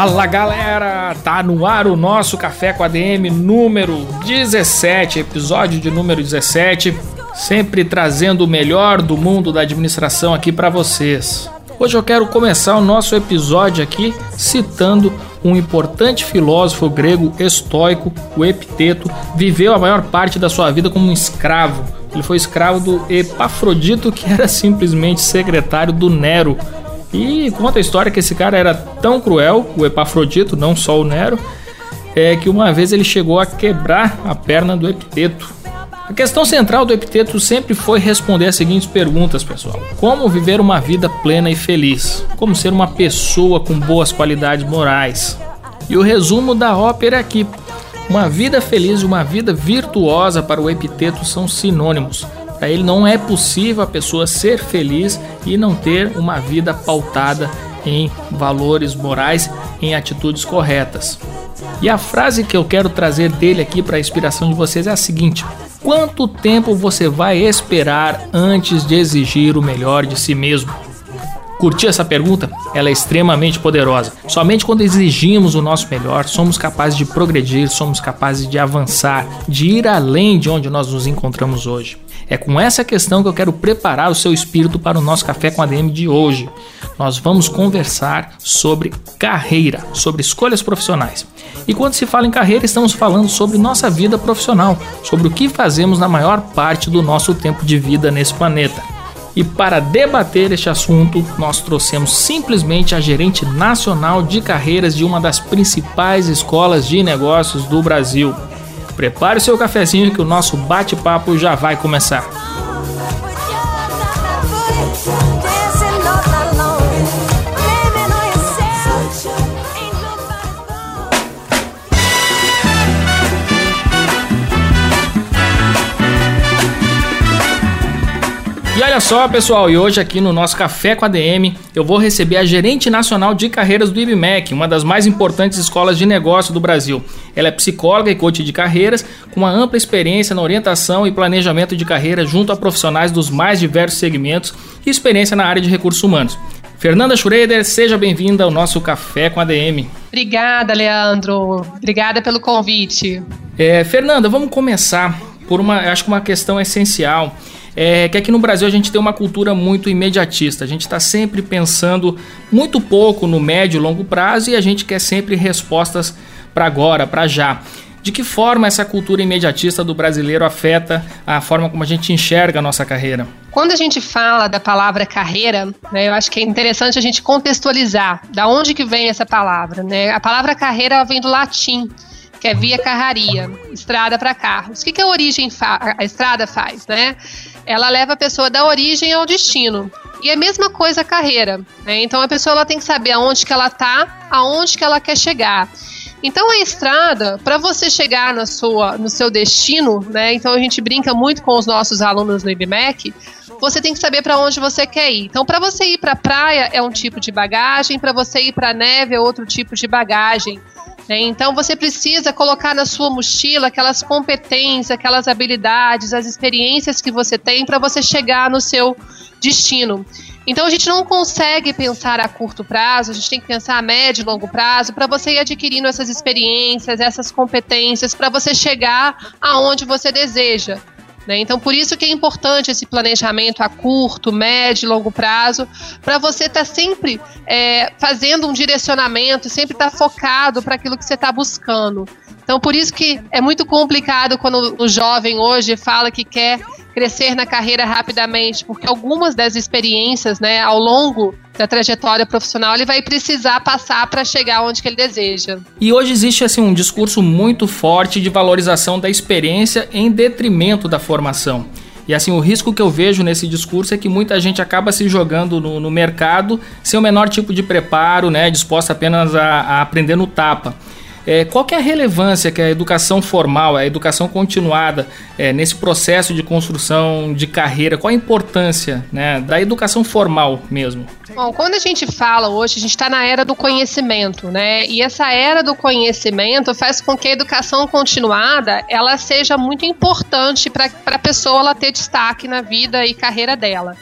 Fala galera, tá no ar o nosso Café com ADM número 17, episódio de número 17, sempre trazendo o melhor do mundo da administração aqui para vocês. Hoje eu quero começar o nosso episódio aqui citando um importante filósofo grego estoico, o Epiteto, viveu a maior parte da sua vida como um escravo. Ele foi escravo do Epafrodito, que era simplesmente secretário do Nero, e conta a história que esse cara era tão cruel, o Epafrodito, não só o Nero, é que uma vez ele chegou a quebrar a perna do Epiteto. A questão central do Epiteto sempre foi responder as seguintes perguntas, pessoal: Como viver uma vida plena e feliz? Como ser uma pessoa com boas qualidades morais? E o resumo da ópera é aqui: uma vida feliz e uma vida virtuosa para o Epiteto são sinônimos. Para ele não é possível a pessoa ser feliz e não ter uma vida pautada em valores morais, em atitudes corretas. E a frase que eu quero trazer dele aqui para a inspiração de vocês é a seguinte: Quanto tempo você vai esperar antes de exigir o melhor de si mesmo? Curtiu essa pergunta? Ela é extremamente poderosa. Somente quando exigimos o nosso melhor, somos capazes de progredir, somos capazes de avançar, de ir além de onde nós nos encontramos hoje. É com essa questão que eu quero preparar o seu espírito para o nosso café com a DM de hoje. Nós vamos conversar sobre carreira, sobre escolhas profissionais. E quando se fala em carreira, estamos falando sobre nossa vida profissional, sobre o que fazemos na maior parte do nosso tempo de vida nesse planeta. E para debater este assunto, nós trouxemos simplesmente a gerente nacional de carreiras de uma das principais escolas de negócios do Brasil. Prepare o seu cafezinho que o nosso bate-papo já vai começar. Olha só, pessoal, e hoje aqui no nosso Café com a DM, eu vou receber a gerente nacional de carreiras do IBMEC, uma das mais importantes escolas de negócio do Brasil. Ela é psicóloga e coach de carreiras, com uma ampla experiência na orientação e planejamento de carreira junto a profissionais dos mais diversos segmentos e experiência na área de recursos humanos. Fernanda Schroeder, seja bem-vinda ao nosso Café com a DM. Obrigada, Leandro. Obrigada pelo convite. É, Fernanda, vamos começar por uma, acho que uma questão essencial é que aqui no Brasil a gente tem uma cultura muito imediatista. A gente está sempre pensando muito pouco no médio e longo prazo e a gente quer sempre respostas para agora, para já. De que forma essa cultura imediatista do brasileiro afeta a forma como a gente enxerga a nossa carreira? Quando a gente fala da palavra carreira, né, eu acho que é interessante a gente contextualizar da onde que vem essa palavra. Né? A palavra carreira vem do latim, que é via carraria, estrada para carros. O que, que a origem a estrada faz, né? ela leva a pessoa da origem ao destino. E é a mesma coisa a carreira. Né? Então a pessoa ela tem que saber aonde que ela está, aonde que ela quer chegar. Então a estrada, para você chegar na sua, no seu destino, né? Então a gente brinca muito com os nossos alunos no IBMEC, você tem que saber para onde você quer ir. Então para você ir para a praia é um tipo de bagagem, para você ir para a neve é outro tipo de bagagem. Né? Então você precisa colocar na sua mochila aquelas competências, aquelas habilidades, as experiências que você tem para você chegar no seu destino. Então a gente não consegue pensar a curto prazo, a gente tem que pensar a médio e longo prazo para você ir adquirindo essas experiências, essas competências para você chegar aonde você deseja. Né? Então, por isso que é importante esse planejamento a curto, médio e longo prazo, para você estar tá sempre é, fazendo um direcionamento, sempre estar tá focado para aquilo que você está buscando. Então, por isso que é muito complicado quando o jovem hoje fala que quer crescer na carreira rapidamente, porque algumas das experiências, né, ao longo da trajetória profissional ele vai precisar passar para chegar onde que ele deseja. E hoje existe assim um discurso muito forte de valorização da experiência em detrimento da formação. E assim, o risco que eu vejo nesse discurso é que muita gente acaba se jogando no, no mercado sem o menor tipo de preparo, né, disposta apenas a, a aprender no tapa. É, qual que é a relevância que a educação formal, a educação continuada é, nesse processo de construção de carreira? Qual a importância né, da educação formal mesmo? Bom, quando a gente fala hoje, a gente está na era do conhecimento, né? E essa era do conhecimento faz com que a educação continuada ela seja muito importante para a pessoa ela ter destaque na vida e carreira dela.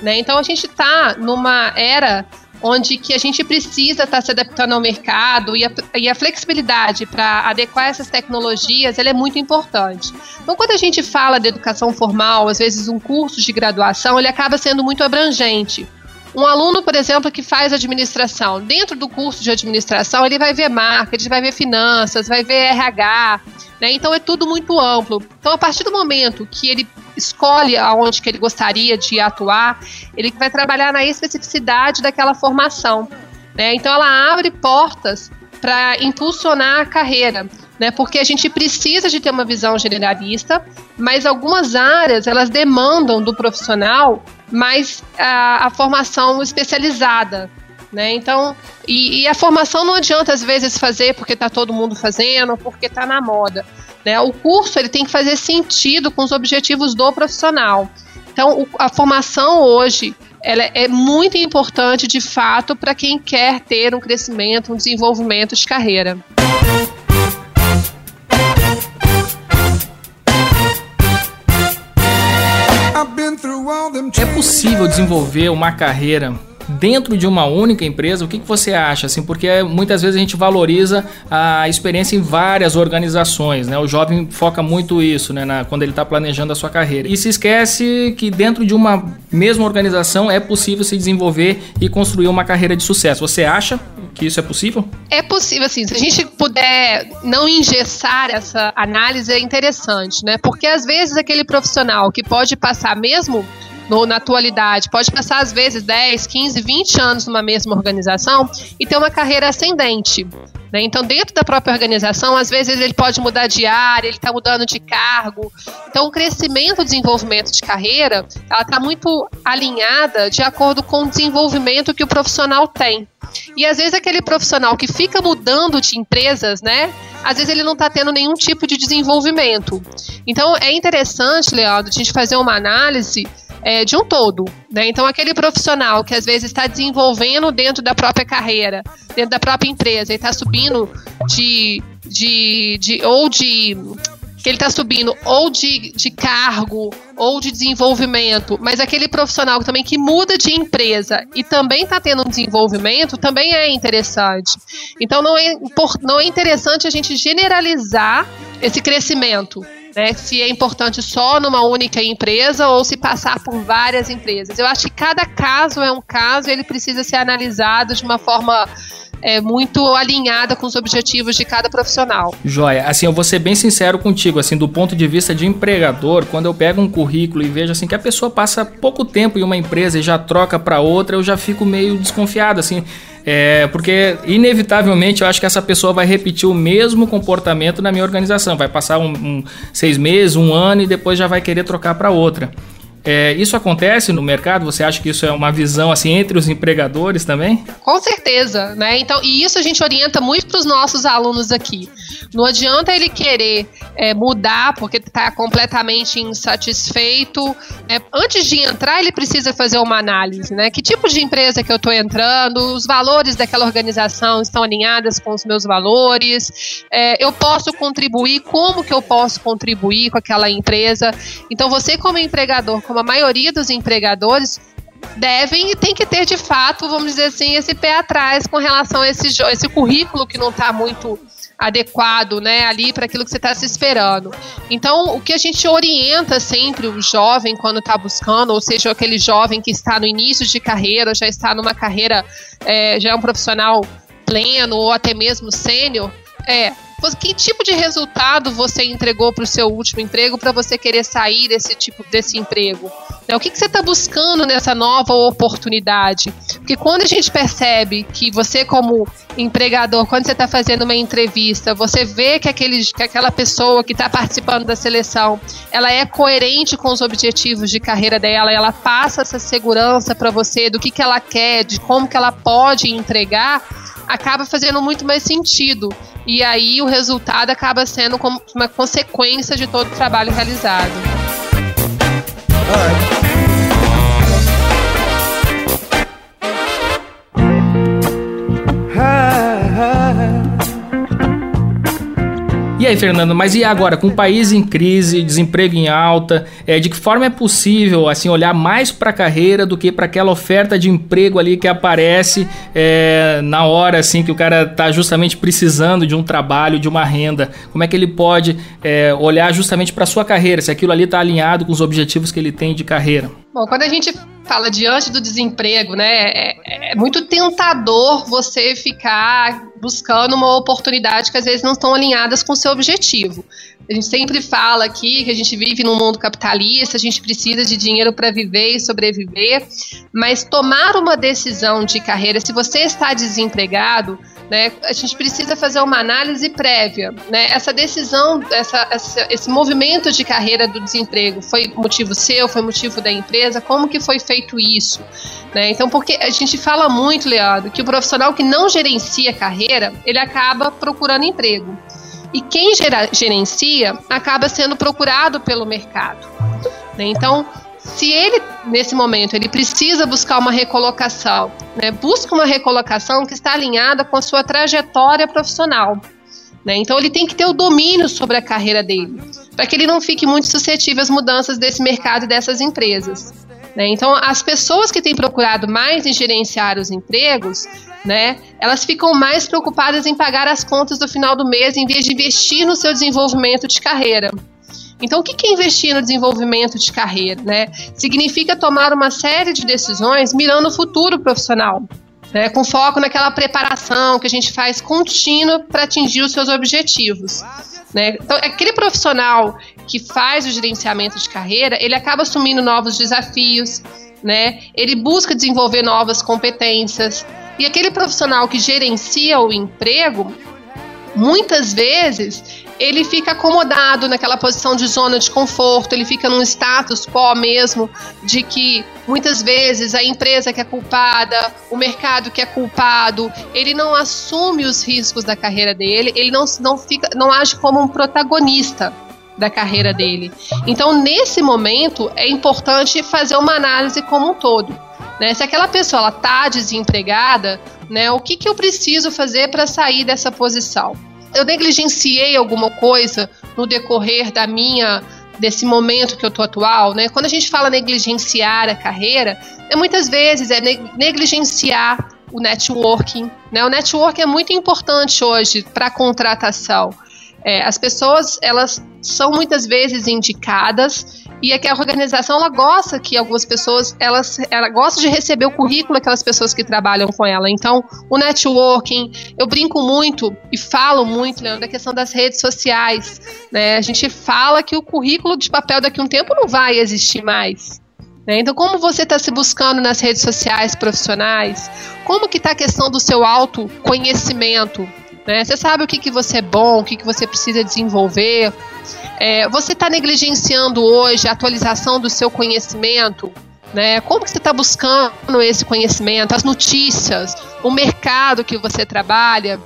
Né? Então a gente está numa era onde que a gente precisa estar tá se adaptando ao mercado e a, e a flexibilidade para adequar essas tecnologias ela é muito importante. Então, quando a gente fala de educação formal, às vezes um curso de graduação, ele acaba sendo muito abrangente. Um aluno, por exemplo, que faz administração, dentro do curso de administração, ele vai ver marketing, vai ver finanças, vai ver RH, né? Então é tudo muito amplo. Então, a partir do momento que ele escolhe aonde que ele gostaria de atuar, ele vai trabalhar na especificidade daquela formação. Né? Então ela abre portas para impulsionar a carreira. Né, porque a gente precisa de ter uma visão generalista, mas algumas áreas elas demandam do profissional mais a, a formação especializada, né? Então, e, e, a formação não adianta às vezes fazer porque está todo mundo fazendo, porque está na moda. Né? O curso ele tem que fazer sentido com os objetivos do profissional. Então, o, a formação hoje ela é muito importante, de fato, para quem quer ter um crescimento, um desenvolvimento de carreira. É possível desenvolver uma carreira dentro de uma única empresa, o que, que você acha? Assim, porque muitas vezes a gente valoriza a experiência em várias organizações, né? O jovem foca muito isso, né? Na, quando ele está planejando a sua carreira. E se esquece que dentro de uma mesma organização é possível se desenvolver e construir uma carreira de sucesso. Você acha que isso é possível? É possível, assim. Se a gente puder não engessar essa análise, é interessante, né? Porque às vezes aquele profissional que pode passar mesmo no, na atualidade, pode passar às vezes 10, 15, 20 anos numa mesma organização e ter uma carreira ascendente. Né? Então, dentro da própria organização, às vezes ele pode mudar de área, ele está mudando de cargo. Então, o crescimento e desenvolvimento de carreira, ela está muito alinhada de acordo com o desenvolvimento que o profissional tem. E às vezes aquele profissional que fica mudando de empresas, né? Às vezes ele não está tendo nenhum tipo de desenvolvimento. Então é interessante, Leandro, a gente fazer uma análise é, de um todo. Né? Então, aquele profissional que às vezes está desenvolvendo dentro da própria carreira, dentro da própria empresa, e está subindo de, de, de. ou de que ele está subindo ou de, de cargo ou de desenvolvimento, mas aquele profissional também que muda de empresa e também está tendo um desenvolvimento, também é interessante. Então não é, não é interessante a gente generalizar esse crescimento né, se é importante só numa única empresa ou se passar por várias empresas. Eu acho que cada caso é um caso e ele precisa ser analisado de uma forma é, muito alinhada com os objetivos de cada profissional. Joia, assim, eu vou ser bem sincero contigo, assim, do ponto de vista de empregador, quando eu pego um currículo e vejo assim que a pessoa passa pouco tempo em uma empresa e já troca para outra, eu já fico meio desconfiado, assim, é, porque, inevitavelmente, eu acho que essa pessoa vai repetir o mesmo comportamento na minha organização. Vai passar um, um seis meses, um ano e depois já vai querer trocar para outra. É, isso acontece no mercado? Você acha que isso é uma visão assim entre os empregadores também? Com certeza, né? Então, e isso a gente orienta muito para os nossos alunos aqui. Não adianta ele querer é, mudar porque está completamente insatisfeito. É, antes de entrar, ele precisa fazer uma análise, né? Que tipo de empresa que eu estou entrando? Os valores daquela organização estão alinhados com os meus valores? É, eu posso contribuir? Como que eu posso contribuir com aquela empresa? Então, você como empregador, como a maioria dos empregadores, devem e tem que ter de fato, vamos dizer assim, esse pé atrás com relação a esse, esse currículo que não está muito adequado, né, ali para aquilo que você está se esperando. Então, o que a gente orienta sempre o jovem quando está buscando, ou seja, aquele jovem que está no início de carreira, já está numa carreira, é, já é um profissional pleno ou até mesmo sênior, é que tipo de resultado você entregou para o seu último emprego para você querer sair desse tipo desse emprego? Né, o que, que você está buscando nessa nova oportunidade? Porque quando a gente percebe que você, como empregador, quando você está fazendo uma entrevista, você vê que, aquele, que aquela pessoa que está participando da seleção, ela é coerente com os objetivos de carreira dela, ela passa essa segurança para você do que, que ela quer, de como que ela pode entregar, acaba fazendo muito mais sentido. E aí o resultado acaba sendo como uma consequência de todo o trabalho realizado. E aí, Fernando, mas e agora, com o país em crise, desemprego em alta, é, de que forma é possível assim olhar mais para a carreira do que para aquela oferta de emprego ali que aparece é, na hora assim que o cara está justamente precisando de um trabalho, de uma renda? Como é que ele pode é, olhar justamente para sua carreira, se aquilo ali está alinhado com os objetivos que ele tem de carreira? Bom, quando a gente fala diante do desemprego, né, é, é, muito tentador você ficar buscando uma oportunidade que às vezes não estão alinhadas com o seu objetivo. A gente sempre fala aqui que a gente vive num mundo capitalista, a gente precisa de dinheiro para viver e sobreviver, mas tomar uma decisão de carreira, se você está desempregado, né, a gente precisa fazer uma análise prévia. Né? Essa decisão, essa, essa, esse movimento de carreira do desemprego foi motivo seu, foi motivo da empresa? Como que foi feito isso? Né? Então, porque a gente fala muito, Leandro, que o profissional que não gerencia carreira, ele acaba procurando emprego. E quem gerencia acaba sendo procurado pelo mercado. Né? Então, se ele, nesse momento, ele precisa buscar uma recolocação, né, busca uma recolocação que está alinhada com a sua trajetória profissional. Né? Então ele tem que ter o domínio sobre a carreira dele, para que ele não fique muito suscetível às mudanças desse mercado e dessas empresas. Né? Então as pessoas que têm procurado mais em gerenciar os empregos, né, elas ficam mais preocupadas em pagar as contas do final do mês em vez de investir no seu desenvolvimento de carreira. Então, o que é investir no desenvolvimento de carreira? Né? Significa tomar uma série de decisões mirando o futuro profissional. Né, com foco naquela preparação que a gente faz contínua para atingir os seus objetivos. Né? Então, aquele profissional que faz o gerenciamento de carreira, ele acaba assumindo novos desafios, né? ele busca desenvolver novas competências. E aquele profissional que gerencia o emprego, muitas vezes ele fica acomodado naquela posição de zona de conforto, ele fica num status quo mesmo, de que muitas vezes a empresa que é culpada, o mercado que é culpado, ele não assume os riscos da carreira dele, ele não, não, fica, não age como um protagonista da carreira dele. Então, nesse momento, é importante fazer uma análise como um todo. Né? Se aquela pessoa está desempregada, né, o que, que eu preciso fazer para sair dessa posição? Eu negligenciei alguma coisa no decorrer da minha desse momento que eu tô atual, né? Quando a gente fala negligenciar a carreira, é muitas vezes é negligenciar o networking, né? O networking é muito importante hoje para contratação. É, as pessoas elas são muitas vezes indicadas e é que a organização ela gosta que algumas pessoas elas ela gosta de receber o currículo daquelas pessoas que trabalham com ela. Então, o networking, eu brinco muito e falo muito, Leandro, da questão das redes sociais. Né? A gente fala que o currículo de papel daqui a um tempo não vai existir mais. Né? Então, como você está se buscando nas redes sociais profissionais? Como que está a questão do seu autoconhecimento? Né? Você sabe o que, que você é bom, o que, que você precisa desenvolver, é, você está negligenciando hoje a atualização do seu conhecimento? Né? Como que você está buscando esse conhecimento, as notícias, o mercado que você trabalha?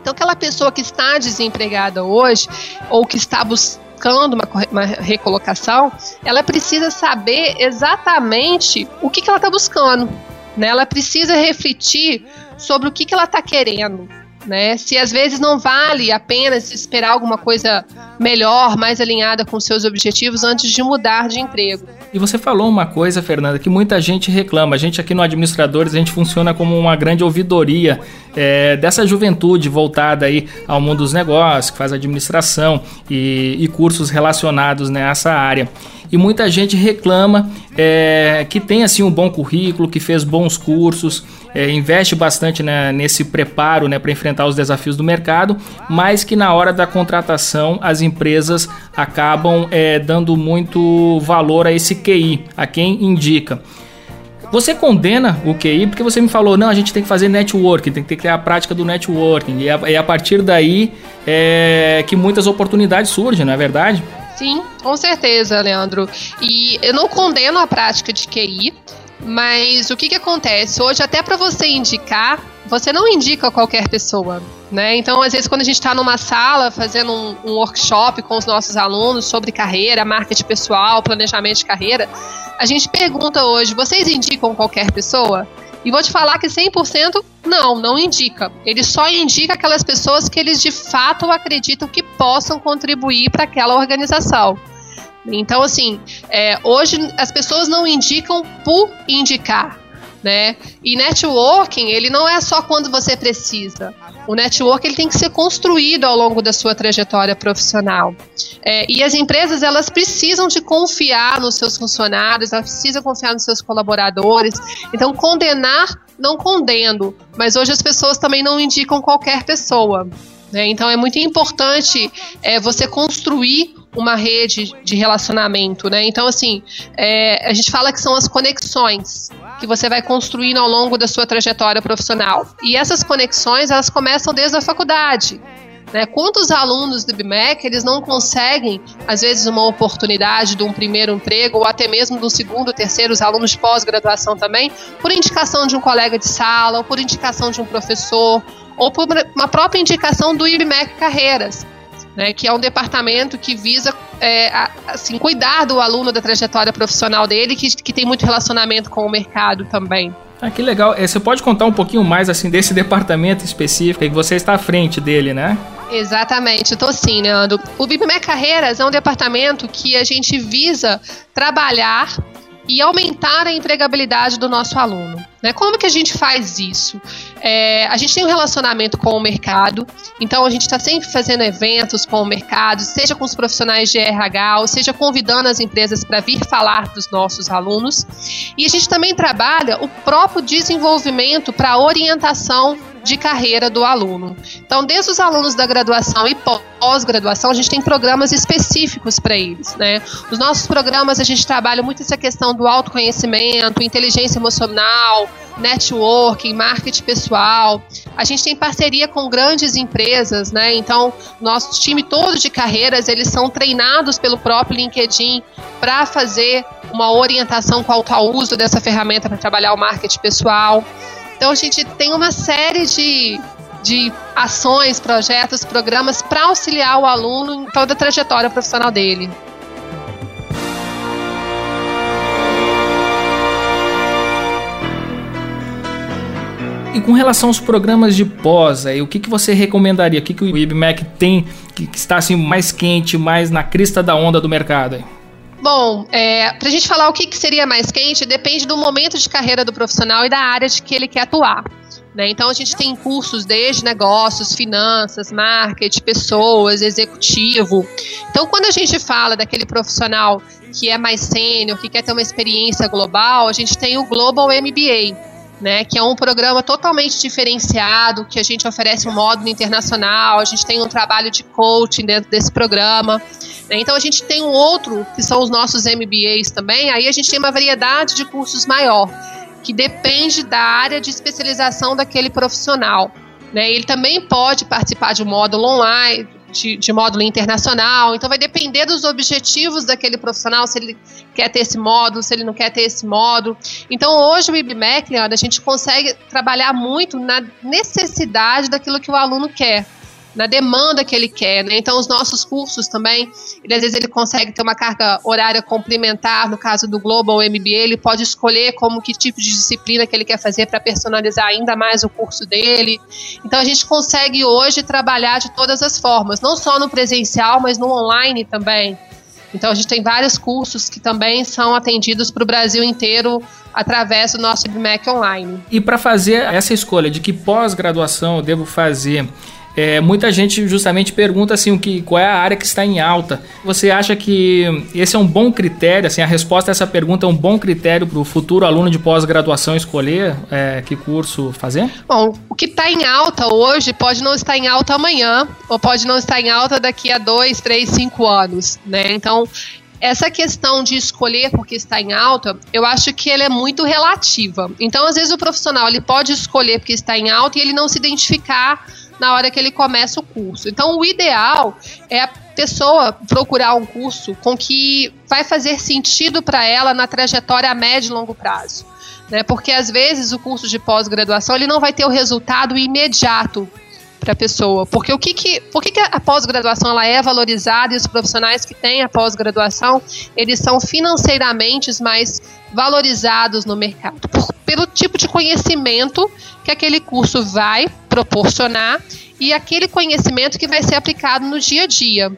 Então, aquela pessoa que está desempregada hoje ou que está buscando uma, uma recolocação, ela precisa saber exatamente o que, que ela está buscando. Né? Ela precisa refletir sobre o que, que ela está querendo né? Se às vezes não vale apenas esperar alguma coisa melhor, mais alinhada com seus objetivos antes de mudar de emprego. E você falou uma coisa, Fernanda, que muita gente reclama. A gente aqui no Administradores, a gente funciona como uma grande ouvidoria é, dessa juventude voltada aí ao mundo dos negócios, que faz administração e, e cursos relacionados nessa área e muita gente reclama é, que tem assim um bom currículo, que fez bons cursos é, investe bastante né, nesse preparo né, para enfrentar os desafios do mercado, mas que na hora da contratação as empresas acabam é, dando muito valor a esse QI, a quem indica. Você condena o QI porque você me falou, não, a gente tem que fazer networking, tem que ter a prática do networking. E a, e a partir daí é que muitas oportunidades surgem, não é verdade? Sim, com certeza, Leandro. E eu não condeno a prática de QI, mas o que, que acontece? Hoje, até para você indicar, você não indica qualquer pessoa. Né? Então, às vezes, quando a gente está numa sala fazendo um, um, workshop com os nossos alunos sobre carreira, marketing pessoal, planejamento de carreira, a gente pergunta hoje: vocês indicam qualquer pessoa? E vou te falar que 100% não, não indica. Ele só indica aquelas pessoas que eles de fato acreditam que possam contribuir para aquela organização. Então, assim, é, hoje as pessoas não indicam por indicar, né? E networking, ele não é só quando você precisa. O network ele tem que ser construído ao longo da sua trajetória profissional. É, e as empresas elas precisam de confiar nos seus funcionários, elas precisam confiar nos seus colaboradores. Então, condenar, não condeno, mas hoje as pessoas também não indicam qualquer pessoa. Né? Então, é muito importante é, você construir uma rede de relacionamento, né? Então, assim, é, a gente fala que são as conexões que você vai construindo ao longo da sua trajetória profissional. E essas conexões, elas começam desde a faculdade. Né? Quantos alunos do BMEC eles não conseguem, às vezes, uma oportunidade de um primeiro emprego ou até mesmo do segundo, terceiro, os alunos de pós-graduação também, por indicação de um colega de sala, ou por indicação de um professor, ou por uma própria indicação do IBMEC Carreiras né, que é um departamento que visa é, assim, cuidar do aluno da trajetória profissional dele, que, que tem muito relacionamento com o mercado também. Ah, que legal. É, você pode contar um pouquinho mais assim desse departamento específico que você está à frente dele, né? Exatamente, estou sim, Leandro. O BIPME Carreiras é um departamento que a gente visa trabalhar e aumentar a empregabilidade do nosso aluno. Né? Como que a gente faz isso? É, a gente tem um relacionamento com o mercado, então a gente está sempre fazendo eventos com o mercado, seja com os profissionais de RH, ou seja convidando as empresas para vir falar dos nossos alunos. E a gente também trabalha o próprio desenvolvimento para orientação de carreira do aluno. Então, desde os alunos da graduação e pós-graduação, a gente tem programas específicos para eles, né? Os nossos programas a gente trabalha muito essa questão do autoconhecimento, inteligência emocional, networking, marketing pessoal. A gente tem parceria com grandes empresas, né? Então, nosso time todo de carreiras, eles são treinados pelo próprio LinkedIn para fazer uma orientação quanto ao uso dessa ferramenta para trabalhar o marketing pessoal. Então a gente tem uma série de, de ações, projetos, programas para auxiliar o aluno em toda a trajetória profissional dele. E com relação aos programas de pós, aí, o que, que você recomendaria? O que, que o IBMEC tem que, que está assim, mais quente, mais na crista da onda do mercado? Aí? Bom, é, para a gente falar o que, que seria mais quente, depende do momento de carreira do profissional e da área de que ele quer atuar. Né? Então, a gente tem cursos desde negócios, finanças, marketing, pessoas, executivo. Então, quando a gente fala daquele profissional que é mais sênior, que quer ter uma experiência global, a gente tem o Global MBA né, que é um programa totalmente diferenciado, que a gente oferece um módulo internacional, a gente tem um trabalho de coaching dentro desse programa. Né, então a gente tem um outro, que são os nossos MBAs também, aí a gente tem uma variedade de cursos maior, que depende da área de especialização daquele profissional. Né, ele também pode participar de um módulo online, de, de, módulo internacional. Então vai depender dos objetivos daquele profissional, se ele quer ter esse módulo, se ele não quer ter esse módulo. Então hoje o IBMEC, a gente consegue trabalhar muito na necessidade daquilo que o aluno quer na demanda que ele quer, né? Então os nossos cursos também, ele, às vezes ele consegue ter uma carga horária complementar, no caso do Global MBA, ele pode escolher como que tipo de disciplina que ele quer fazer para personalizar ainda mais o curso dele. Então a gente consegue hoje trabalhar de todas as formas, não só no presencial, mas no online também. Então a gente tem vários cursos que também são atendidos para o Brasil inteiro através do nosso IBMEC online. E para fazer essa escolha de que pós-graduação eu devo fazer é, muita gente justamente pergunta assim, o que, qual é a área que está em alta. Você acha que esse é um bom critério, assim, a resposta a essa pergunta é um bom critério para o futuro aluno de pós-graduação escolher é, que curso fazer? Bom, o que está em alta hoje pode não estar em alta amanhã, ou pode não estar em alta daqui a dois, três, cinco anos, né? Então, essa questão de escolher porque está em alta, eu acho que ela é muito relativa. Então, às vezes o profissional ele pode escolher porque está em alta e ele não se identificar na hora que ele começa o curso. Então, o ideal é a pessoa procurar um curso com que vai fazer sentido para ela na trajetória a médio e longo prazo. Né? Porque às vezes o curso de pós-graduação ele não vai ter o resultado imediato para a pessoa. Porque o que, que, por que, que a pós-graduação ela é valorizada e os profissionais que têm a pós-graduação eles são financeiramente mais valorizados no mercado? Por, pelo tipo de conhecimento que aquele curso vai proporcionar e aquele conhecimento que vai ser aplicado no dia a dia.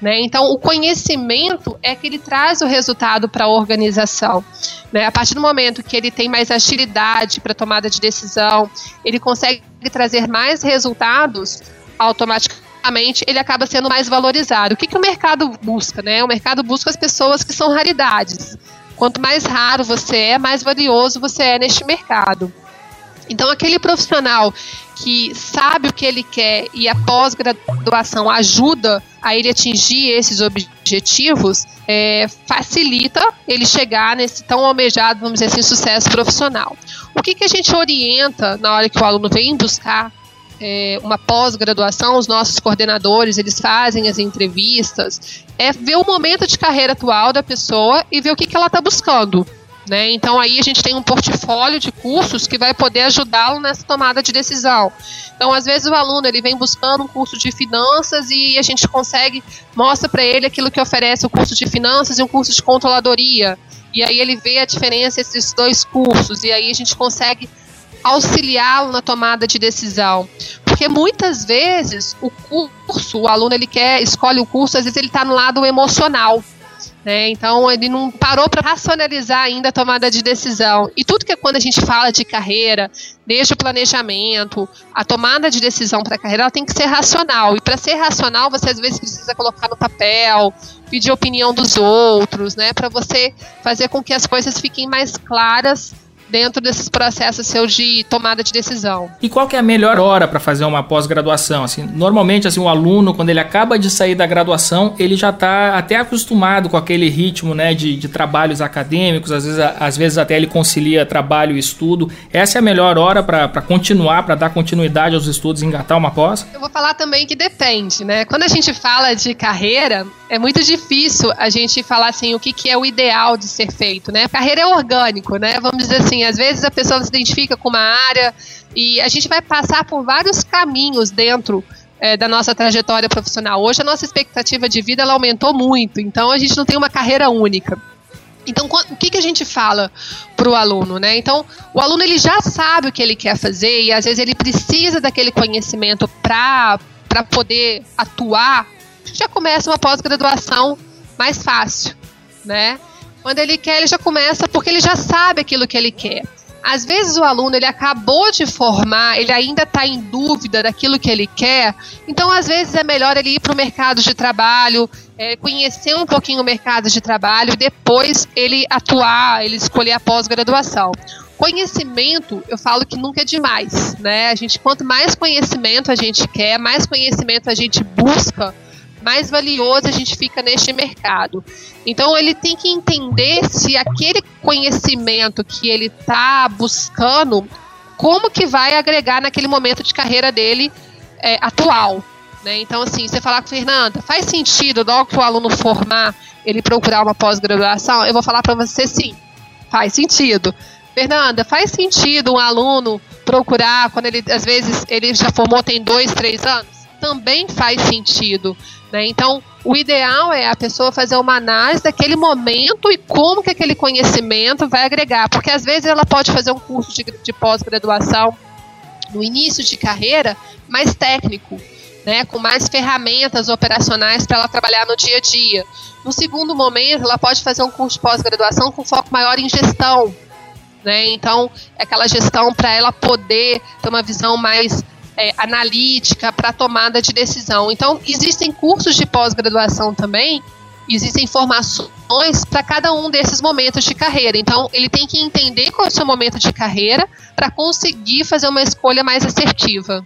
Né? Então, o conhecimento é que ele traz o resultado para a organização. Né? A partir do momento que ele tem mais agilidade para tomada de decisão, ele consegue trazer mais resultados, automaticamente ele acaba sendo mais valorizado. O que, que o mercado busca? Né? O mercado busca as pessoas que são raridades. Quanto mais raro você é, mais valioso você é neste mercado. Então, aquele profissional que sabe o que ele quer e a pós-graduação ajuda a ele atingir esses objetivos, é, facilita ele chegar nesse tão almejado, vamos dizer assim, sucesso profissional. O que, que a gente orienta na hora que o aluno vem buscar é, uma pós-graduação, os nossos coordenadores, eles fazem as entrevistas, é ver o momento de carreira atual da pessoa e ver o que, que ela está buscando. Né? Então aí a gente tem um portfólio de cursos que vai poder ajudá-lo nessa tomada de decisão. Então às vezes o aluno ele vem buscando um curso de finanças e a gente consegue mostra para ele aquilo que oferece o curso de finanças e um curso de controladoria. E aí ele vê a diferença entre esses dois cursos e aí a gente consegue auxiliá-lo na tomada de decisão. Porque muitas vezes o curso, o aluno ele quer, escolhe o curso, às vezes ele está no lado emocional. Né? Então ele não parou para racionalizar ainda a tomada de decisão. E tudo que é quando a gente fala de carreira, desde o planejamento, a tomada de decisão para a carreira, ela tem que ser racional. E para ser racional, você às vezes precisa colocar no papel, pedir opinião dos outros, né? Para você fazer com que as coisas fiquem mais claras dentro desses processos seu de tomada de decisão. E qual que é a melhor hora para fazer uma pós-graduação? Assim, normalmente, assim, o aluno, quando ele acaba de sair da graduação, ele já está até acostumado com aquele ritmo né, de, de trabalhos acadêmicos, às vezes, às vezes até ele concilia trabalho e estudo. Essa é a melhor hora para continuar, para dar continuidade aos estudos e engatar uma pós? Eu vou falar também que depende, né? Quando a gente fala de carreira, é muito difícil a gente falar assim o que, que é o ideal de ser feito, né? Carreira é orgânico, né? Vamos dizer assim, às vezes a pessoa se identifica com uma área e a gente vai passar por vários caminhos dentro é, da nossa trajetória profissional. Hoje a nossa expectativa de vida ela aumentou muito, então a gente não tem uma carreira única. Então, o que, que a gente fala para o aluno, né? Então, o aluno ele já sabe o que ele quer fazer e às vezes ele precisa daquele conhecimento para poder atuar já começa uma pós-graduação mais fácil, né? Quando ele quer, ele já começa porque ele já sabe aquilo que ele quer. Às vezes o aluno ele acabou de formar, ele ainda está em dúvida daquilo que ele quer, então às vezes é melhor ele ir para o mercado de trabalho, é, conhecer um pouquinho o mercado de trabalho e depois ele atuar, ele escolher a pós-graduação. Conhecimento, eu falo que nunca é demais, né? A gente quanto mais conhecimento a gente quer, mais conhecimento a gente busca, mais valioso a gente fica neste mercado. Então ele tem que entender se aquele conhecimento que ele está buscando, como que vai agregar naquele momento de carreira dele é, atual. Né? Então, assim, você falar com Fernanda, faz sentido logo que o aluno formar, ele procurar uma pós-graduação? Eu vou falar para você sim, faz sentido. Fernanda, faz sentido um aluno procurar quando ele, às vezes, ele já formou tem dois, três anos? Também faz sentido. Né? Então, o ideal é a pessoa fazer uma análise daquele momento e como que aquele conhecimento vai agregar, porque às vezes ela pode fazer um curso de, de pós-graduação no início de carreira mais técnico, né, com mais ferramentas operacionais para ela trabalhar no dia a dia. No segundo momento, ela pode fazer um curso de pós-graduação com foco maior em gestão, né? Então, é aquela gestão para ela poder ter uma visão mais é, analítica para tomada de decisão. Então, existem cursos de pós-graduação também, existem formações para cada um desses momentos de carreira. Então, ele tem que entender qual é o seu momento de carreira para conseguir fazer uma escolha mais assertiva.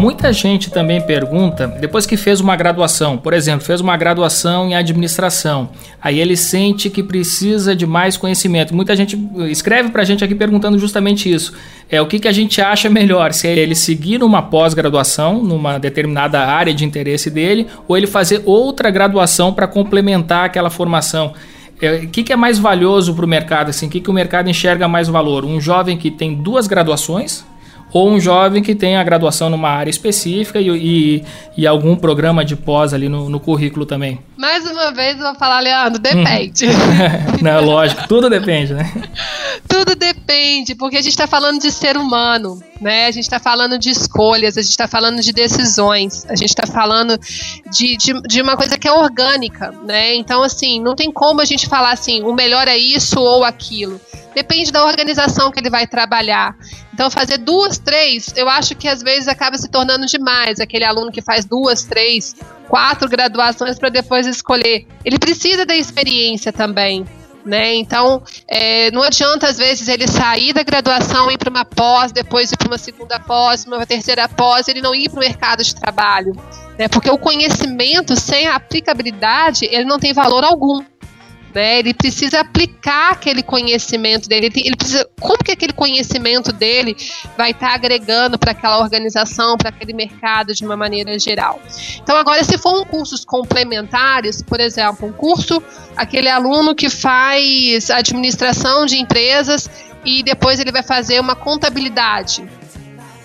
Muita gente também pergunta, depois que fez uma graduação, por exemplo, fez uma graduação em administração, aí ele sente que precisa de mais conhecimento. Muita gente escreve para a gente aqui perguntando justamente isso. É o que, que a gente acha melhor, se é ele seguir numa pós-graduação, numa determinada área de interesse dele, ou ele fazer outra graduação para complementar aquela formação. É, o que, que, é mais valioso para o mercado? Assim, o que, que o mercado enxerga mais valor? Um jovem que tem duas graduações ou um jovem que tem a graduação numa área específica e, e, e algum programa de pós ali no, no, currículo também. Mais uma vez eu vou falar, Leandro, depende. Não, lógico, tudo depende, né? Tudo depende, porque a gente está falando de ser humano, né? A gente está falando de escolhas, a gente está falando de decisões, a gente está falando de, de, de uma coisa que é orgânica, né? Então, assim, não tem como a gente falar assim, o melhor é isso ou aquilo. Depende da organização que ele vai trabalhar. Então, fazer duas, três, eu acho que às vezes acaba se tornando demais. Aquele aluno que faz duas, três, quatro graduações para depois escolher. Ele precisa da experiência também. Né? Então, é, não adianta às vezes ele sair da graduação ir para uma pós, depois ir para uma segunda pós, uma terceira pós, ele não ir para o mercado de trabalho, né? Porque o conhecimento sem a aplicabilidade ele não tem valor algum. Né? Ele precisa aplicar aquele conhecimento dele. Ele precisa, como que aquele conhecimento dele vai estar tá agregando para aquela organização, para aquele mercado de uma maneira geral. Então, agora, se for um cursos complementares, por exemplo, um curso, aquele aluno que faz administração de empresas e depois ele vai fazer uma contabilidade.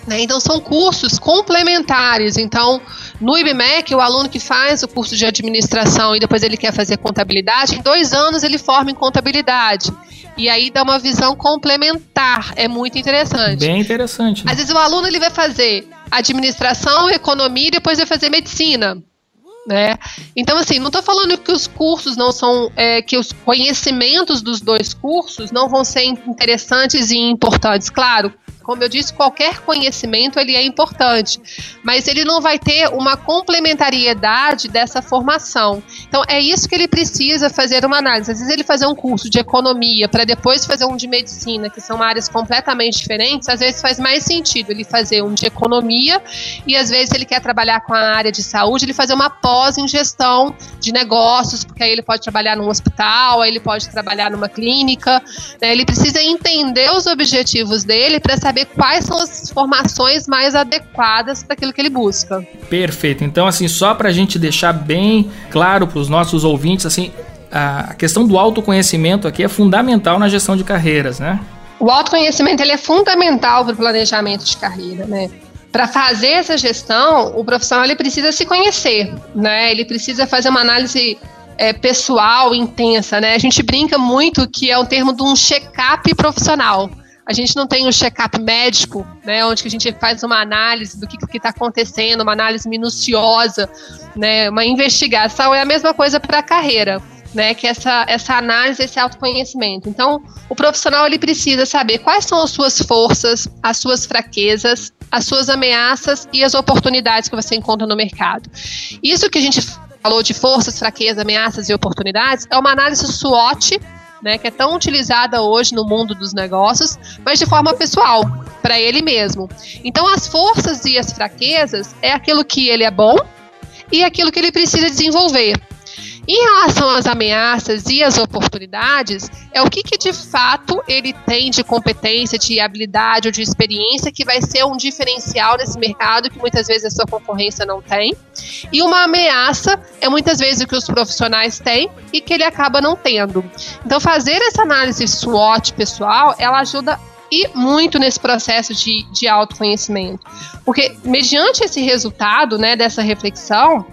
Né? Então, são cursos complementares. Então, no IBMEC, o aluno que faz o curso de administração e depois ele quer fazer contabilidade, em dois anos ele forma em contabilidade. E aí dá uma visão complementar. É muito interessante. Bem interessante. Né? Às vezes o aluno ele vai fazer administração, economia e depois vai fazer medicina. Né? Então, assim, não estou falando que os cursos não são, é, que os conhecimentos dos dois cursos não vão ser interessantes e importantes. Claro, como eu disse, qualquer conhecimento ele é importante, mas ele não vai ter uma complementariedade dessa formação. Então é isso que ele precisa fazer uma análise. Às vezes ele fazer um curso de economia para depois fazer um de medicina, que são áreas completamente diferentes, às vezes faz mais sentido ele fazer um de economia e às vezes ele quer trabalhar com a área de saúde, ele fazer uma pós em gestão de negócios, porque aí ele pode trabalhar num hospital, aí ele pode trabalhar numa clínica, né? ele precisa entender os objetivos dele para saber saber quais são as formações mais adequadas para aquilo que ele busca. Perfeito. Então, assim, só para a gente deixar bem claro para os nossos ouvintes, assim, a questão do autoconhecimento aqui é fundamental na gestão de carreiras, né? O autoconhecimento ele é fundamental para o planejamento de carreira, né? Para fazer essa gestão, o profissional ele precisa se conhecer, né? Ele precisa fazer uma análise é, pessoal intensa, né? A gente brinca muito que é o termo de um check-up profissional. A gente não tem um check-up médico, né, onde que a gente faz uma análise do que está acontecendo, uma análise minuciosa, né, uma investigação. É a mesma coisa para a carreira. Né, que essa, essa análise, esse autoconhecimento. Então, o profissional ele precisa saber quais são as suas forças, as suas fraquezas, as suas ameaças e as oportunidades que você encontra no mercado. Isso que a gente falou de forças, fraquezas, ameaças e oportunidades é uma análise SWOT né, que é tão utilizada hoje no mundo dos negócios, mas de forma pessoal, para ele mesmo. Então, as forças e as fraquezas é aquilo que ele é bom e aquilo que ele precisa desenvolver. Em relação às ameaças e às oportunidades, é o que, que de fato ele tem de competência, de habilidade ou de experiência que vai ser um diferencial nesse mercado que muitas vezes a sua concorrência não tem. E uma ameaça é muitas vezes o que os profissionais têm e que ele acaba não tendo. Então, fazer essa análise SWOT pessoal, ela ajuda e muito nesse processo de, de autoconhecimento. Porque, mediante esse resultado, né, dessa reflexão,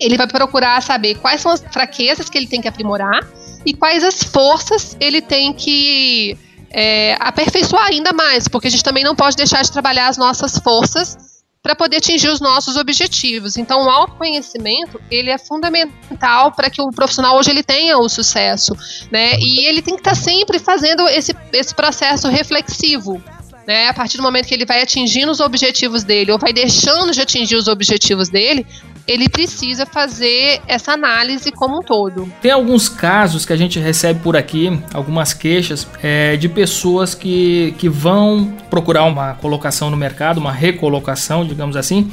ele vai procurar saber quais são as fraquezas que ele tem que aprimorar e quais as forças ele tem que é, aperfeiçoar ainda mais, porque a gente também não pode deixar de trabalhar as nossas forças para poder atingir os nossos objetivos. Então, o autoconhecimento ele é fundamental para que o profissional hoje ele tenha o sucesso, né? E ele tem que estar tá sempre fazendo esse, esse processo reflexivo, né? A partir do momento que ele vai atingindo os objetivos dele ou vai deixando de atingir os objetivos dele, ele precisa fazer essa análise como um todo. Tem alguns casos que a gente recebe por aqui, algumas queixas é, de pessoas que, que vão procurar uma colocação no mercado, uma recolocação, digamos assim,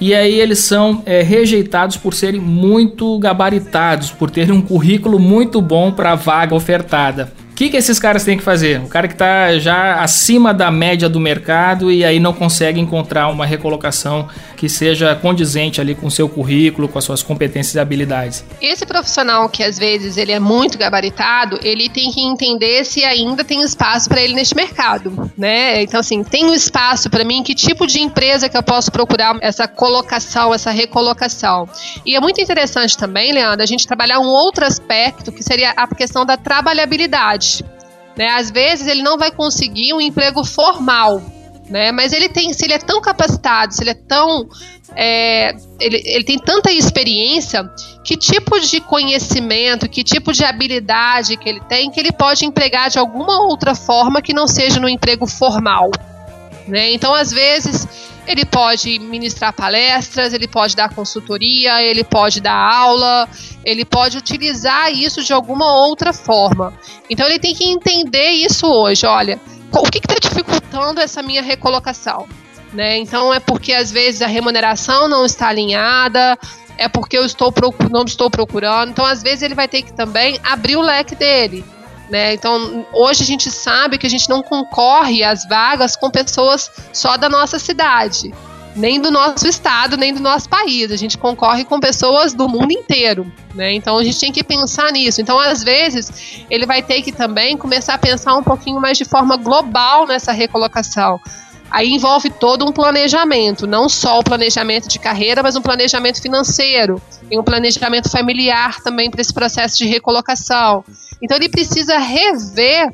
e aí eles são é, rejeitados por serem muito gabaritados, por terem um currículo muito bom para a vaga ofertada que, que esses caras têm que fazer? O cara que está já acima da média do mercado e aí não consegue encontrar uma recolocação que seja condizente ali com o seu currículo, com as suas competências e habilidades. Esse profissional que às vezes ele é muito gabaritado, ele tem que entender se ainda tem espaço para ele neste mercado, né? Então assim, tem um espaço para mim, que tipo de empresa que eu posso procurar essa colocação, essa recolocação. E é muito interessante também, Leandro, a gente trabalhar um outro aspecto que seria a questão da trabalhabilidade. Né? Às vezes ele não vai conseguir um emprego formal, né? Mas ele tem, se ele é tão capacitado, se ele é tão, é, ele, ele tem tanta experiência, que tipo de conhecimento, que tipo de habilidade que ele tem, que ele pode empregar de alguma outra forma que não seja no emprego formal, né? Então, às vezes ele pode ministrar palestras, ele pode dar consultoria, ele pode dar aula, ele pode utilizar isso de alguma outra forma. Então ele tem que entender isso hoje. Olha, o que está dificultando essa minha recolocação? Né? Então é porque às vezes a remuneração não está alinhada, é porque eu estou não estou procurando. Então às vezes ele vai ter que também abrir o leque dele. Né? Então, hoje a gente sabe que a gente não concorre às vagas com pessoas só da nossa cidade, nem do nosso estado, nem do nosso país. A gente concorre com pessoas do mundo inteiro. Né? Então, a gente tem que pensar nisso. Então, às vezes, ele vai ter que também começar a pensar um pouquinho mais de forma global nessa recolocação. Aí envolve todo um planejamento, não só o planejamento de carreira, mas um planejamento financeiro e um planejamento familiar também para esse processo de recolocação. Então ele precisa rever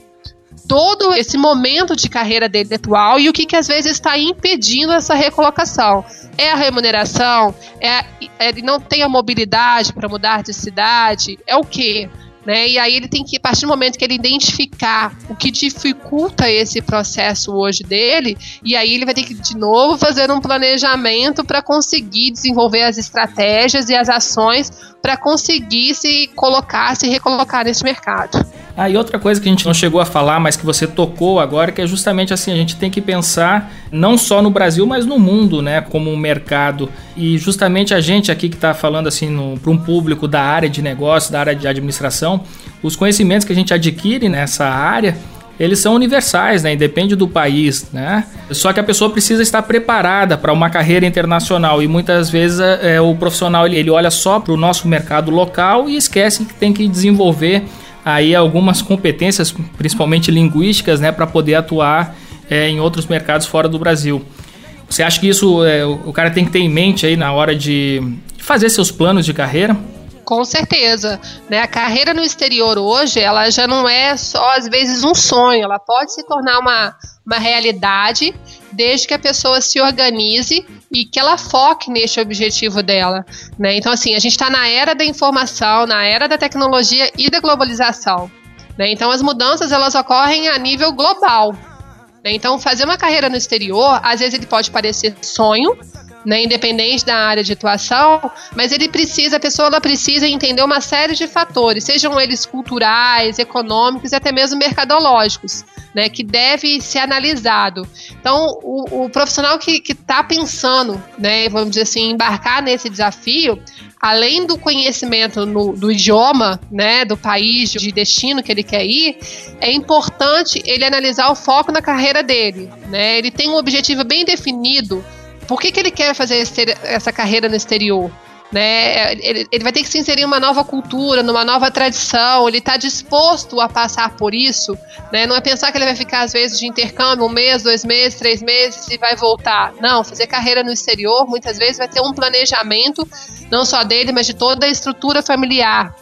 todo esse momento de carreira dele atual e o que, que às vezes está impedindo essa recolocação. É a remuneração? É, é ele não tem a mobilidade para mudar de cidade? É o quê? Né? E aí ele tem que, a partir do momento que ele identificar o que dificulta esse processo hoje dele, e aí ele vai ter que de novo fazer um planejamento para conseguir desenvolver as estratégias e as ações para conseguir se colocar, se recolocar nesse mercado. Ah, e outra coisa que a gente não chegou a falar, mas que você tocou agora, que é justamente assim, a gente tem que pensar não só no Brasil, mas no mundo, né, como um mercado. E justamente a gente aqui que está falando assim para um público da área de negócio, da área de administração, os conhecimentos que a gente adquire nessa área, eles são universais, né? Independe do país, né? Só que a pessoa precisa estar preparada para uma carreira internacional e muitas vezes é, o profissional ele, ele olha só para o nosso mercado local e esquece que tem que desenvolver aí algumas competências, principalmente linguísticas, né, para poder atuar é, em outros mercados fora do Brasil. Você acha que isso é, o cara tem que ter em mente aí na hora de fazer seus planos de carreira? Com certeza, né? A carreira no exterior hoje, ela já não é só às vezes um sonho, ela pode se tornar uma, uma realidade desde que a pessoa se organize e que ela foque neste objetivo dela, né? Então assim, a gente está na era da informação, na era da tecnologia e da globalização, né? Então as mudanças elas ocorrem a nível global. Né? Então fazer uma carreira no exterior, às vezes ele pode parecer sonho, né, independente da área de atuação, mas ele precisa, a pessoa ela precisa entender uma série de fatores, sejam eles culturais, econômicos e até mesmo mercadológicos, né, que deve ser analisado. Então, o, o profissional que está pensando, né, vamos dizer assim, embarcar nesse desafio, além do conhecimento no, do idioma, né, do país de destino que ele quer ir, é importante ele analisar o foco na carreira dele, né? Ele tem um objetivo bem definido por que, que ele quer fazer essa carreira no exterior? Né? Ele, ele, vai ter que se inserir em uma nova cultura, numa nova tradição, ele está disposto a passar por isso, né? Não é pensar que ele vai ficar, às vezes, de intercâmbio, um mês, dois meses, três meses e vai voltar. Não, fazer carreira no exterior, muitas vezes, vai ter um planejamento, não só dele, mas de toda a estrutura familiar.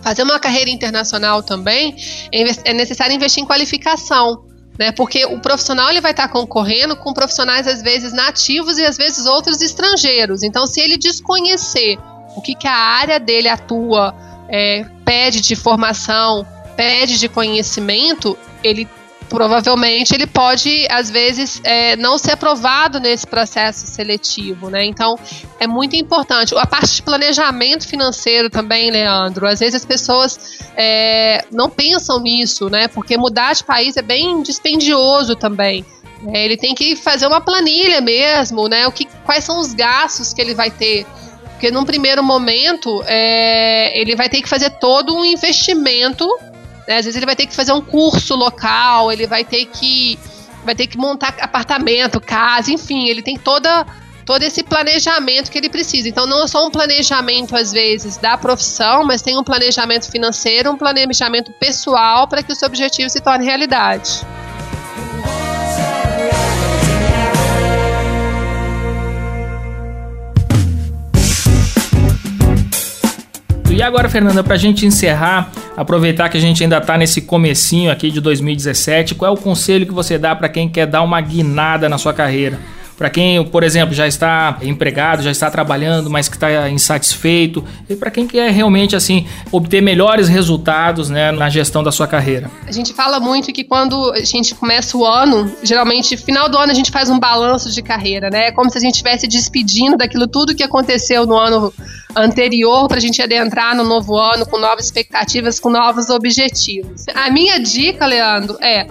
Fazer uma carreira internacional também é, é necessário investir em qualificação né? Porque o profissional ele vai estar concorrendo com profissionais às vezes nativos e às vezes outros estrangeiros. Então, se ele desconhecer o que, que a área dele atua, é, pede de formação, pede de conhecimento, ele provavelmente ele pode, às vezes, é, não ser aprovado nesse processo seletivo, né? Então, é muito importante. A parte de planejamento financeiro também, Leandro. Às vezes as pessoas é, não pensam nisso, né? Porque mudar de país é bem dispendioso também. É, ele tem que fazer uma planilha mesmo, né? O que, quais são os gastos que ele vai ter. Porque num primeiro momento, é, ele vai ter que fazer todo um investimento né? Às vezes ele vai ter que fazer um curso local, ele vai ter que vai ter que montar apartamento, casa, enfim, ele tem toda todo esse planejamento que ele precisa. Então não é só um planejamento às vezes da profissão, mas tem um planejamento financeiro, um planejamento pessoal para que o seu objetivo se torne realidade. E agora, Fernanda, para a gente encerrar, aproveitar que a gente ainda está nesse comecinho aqui de 2017, qual é o conselho que você dá para quem quer dar uma guinada na sua carreira? Para quem, por exemplo, já está empregado, já está trabalhando, mas que está insatisfeito, e para quem quer realmente assim obter melhores resultados, né, na gestão da sua carreira. A gente fala muito que quando a gente começa o ano, geralmente final do ano a gente faz um balanço de carreira, né? É como se a gente estivesse despedindo daquilo tudo que aconteceu no ano anterior para a gente adentrar no novo ano com novas expectativas, com novos objetivos. A minha dica, Leandro, é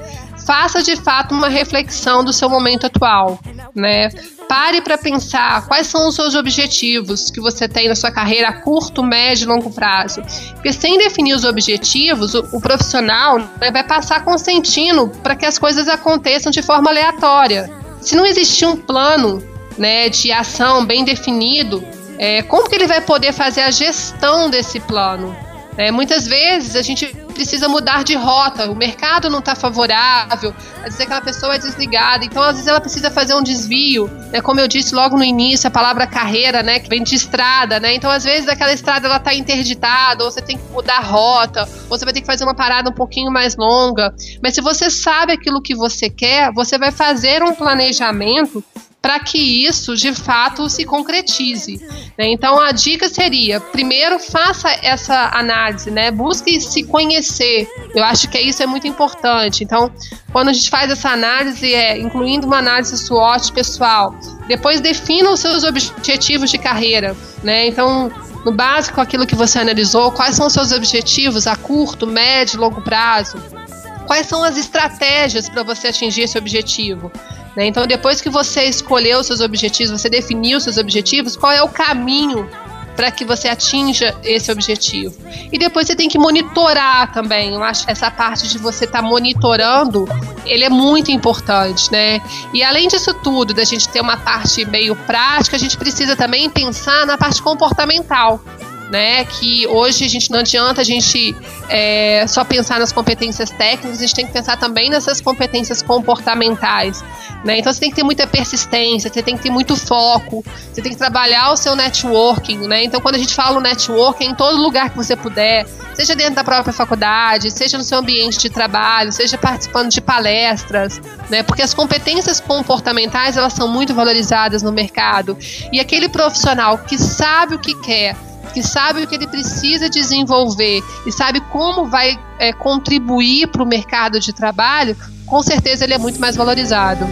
faça de fato uma reflexão do seu momento atual, né? Pare para pensar quais são os seus objetivos que você tem na sua carreira a curto, médio e longo prazo. Porque sem definir os objetivos, o, o profissional né, vai passar consentindo para que as coisas aconteçam de forma aleatória. Se não existir um plano né, de ação bem definido, é, como que ele vai poder fazer a gestão desse plano? É, muitas vezes a gente precisa mudar de rota, o mercado não está favorável, às vezes aquela pessoa é desligada, então às vezes ela precisa fazer um desvio, né? Como eu disse logo no início, a palavra carreira, né? Que vem de estrada, né? Então às vezes aquela estrada ela está interditada, ou você tem que mudar rota, ou você vai ter que fazer uma parada um pouquinho mais longa. Mas se você sabe aquilo que você quer, você vai fazer um planejamento para que isso de fato se concretize. Né? Então a dica seria: primeiro faça essa análise, né? busque se conhecer. Eu acho que isso é muito importante. Então, quando a gente faz essa análise, é incluindo uma análise SWOT pessoal, depois defina os seus objetivos de carreira. Né? Então, no básico, aquilo que você analisou, quais são os seus objetivos a curto, médio, longo prazo? Quais são as estratégias para você atingir esse objetivo? Né? Então, depois que você escolheu os seus objetivos, você definiu os seus objetivos, qual é o caminho para que você atinja esse objetivo. E depois você tem que monitorar também. Eu acho que essa parte de você estar tá monitorando, ele é muito importante, né? E além disso tudo, da gente ter uma parte meio prática, a gente precisa também pensar na parte comportamental né? Que hoje a gente não adianta a gente é, só pensar nas competências técnicas, a gente tem que pensar também nessas competências comportamentais, né? Então você tem que ter muita persistência, você tem que ter muito foco, você tem que trabalhar o seu networking, né? Então quando a gente fala o networking, é em todo lugar que você puder, seja dentro da própria faculdade, seja no seu ambiente de trabalho, seja participando de palestras, né? Porque as competências comportamentais elas são muito valorizadas no mercado e aquele profissional que sabe o que quer que sabe o que ele precisa desenvolver e sabe como vai é, contribuir para o mercado de trabalho, com certeza ele é muito mais valorizado.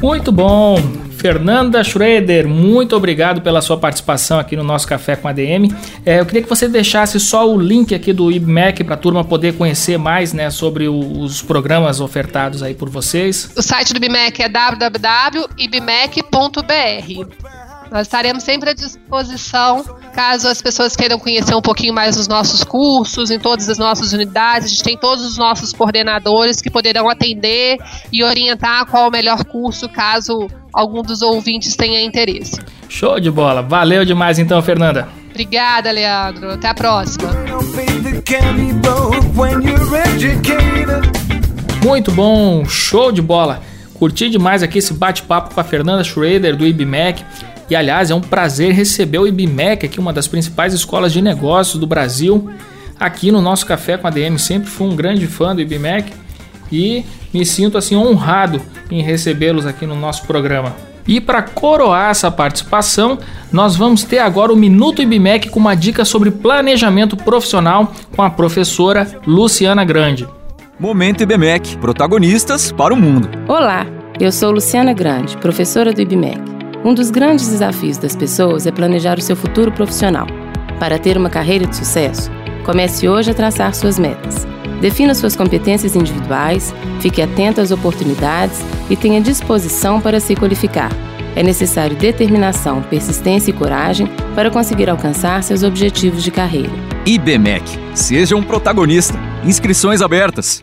Muito bom. Fernanda Schroeder, muito obrigado pela sua participação aqui no nosso Café com ADM. É, eu queria que você deixasse só o link aqui do IBMEC para a turma poder conhecer mais né, sobre o, os programas ofertados aí por vocês. O site do IBMEC é www.ibmec.br. Nós estaremos sempre à disposição caso as pessoas queiram conhecer um pouquinho mais dos nossos cursos, em todas as nossas unidades. A gente tem todos os nossos coordenadores que poderão atender e orientar qual o melhor curso caso algum dos ouvintes tenha interesse. Show de bola. Valeu demais então, Fernanda. Obrigada, Leandro. Até a próxima. Muito bom, show de bola. Curti demais aqui esse bate-papo com a Fernanda Schrader do IBMEC. E aliás, é um prazer receber o IBMEC, aqui uma das principais escolas de negócios do Brasil, aqui no nosso Café com a DM. Sempre fui um grande fã do IBMEC e me sinto assim honrado em recebê-los aqui no nosso programa. E para coroar essa participação, nós vamos ter agora o Minuto IBMEC com uma dica sobre planejamento profissional com a professora Luciana Grande. Momento IBMEC, protagonistas para o mundo. Olá, eu sou Luciana Grande, professora do IBMEC. Um dos grandes desafios das pessoas é planejar o seu futuro profissional. Para ter uma carreira de sucesso, comece hoje a traçar suas metas. Defina suas competências individuais, fique atento às oportunidades e tenha disposição para se qualificar. É necessário determinação, persistência e coragem para conseguir alcançar seus objetivos de carreira. IBMEC. Seja um protagonista. Inscrições abertas.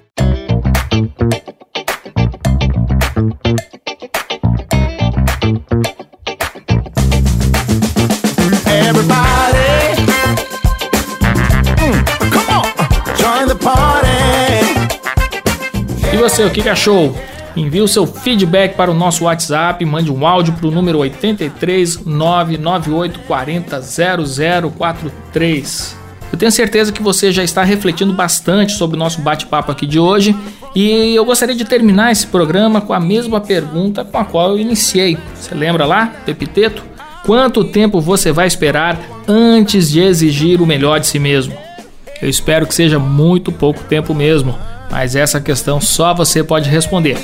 Você, o que achou? Envie o seu feedback para o nosso WhatsApp, mande um áudio para o número 83 998 40 0043. Eu tenho certeza que você já está refletindo bastante sobre o nosso bate-papo aqui de hoje e eu gostaria de terminar esse programa com a mesma pergunta com a qual eu iniciei. Você lembra lá do epiteto? Quanto tempo você vai esperar antes de exigir o melhor de si mesmo? Eu espero que seja muito pouco tempo mesmo. Mas essa questão só você pode responder.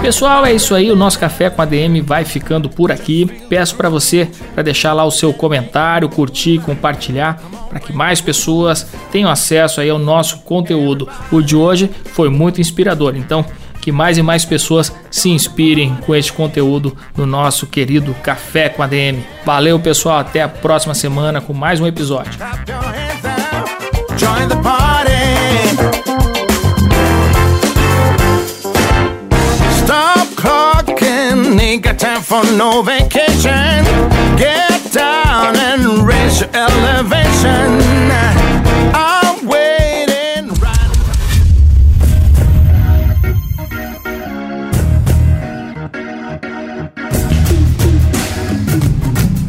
Pessoal, é isso aí. O nosso café com a DM vai ficando por aqui. Peço para você para deixar lá o seu comentário, curtir, compartilhar, para que mais pessoas tenham acesso aí ao nosso conteúdo. O de hoje foi muito inspirador. Então, que mais e mais pessoas se inspirem com este conteúdo no nosso querido Café com a DM. Valeu, pessoal, até a próxima semana com mais um episódio. Get down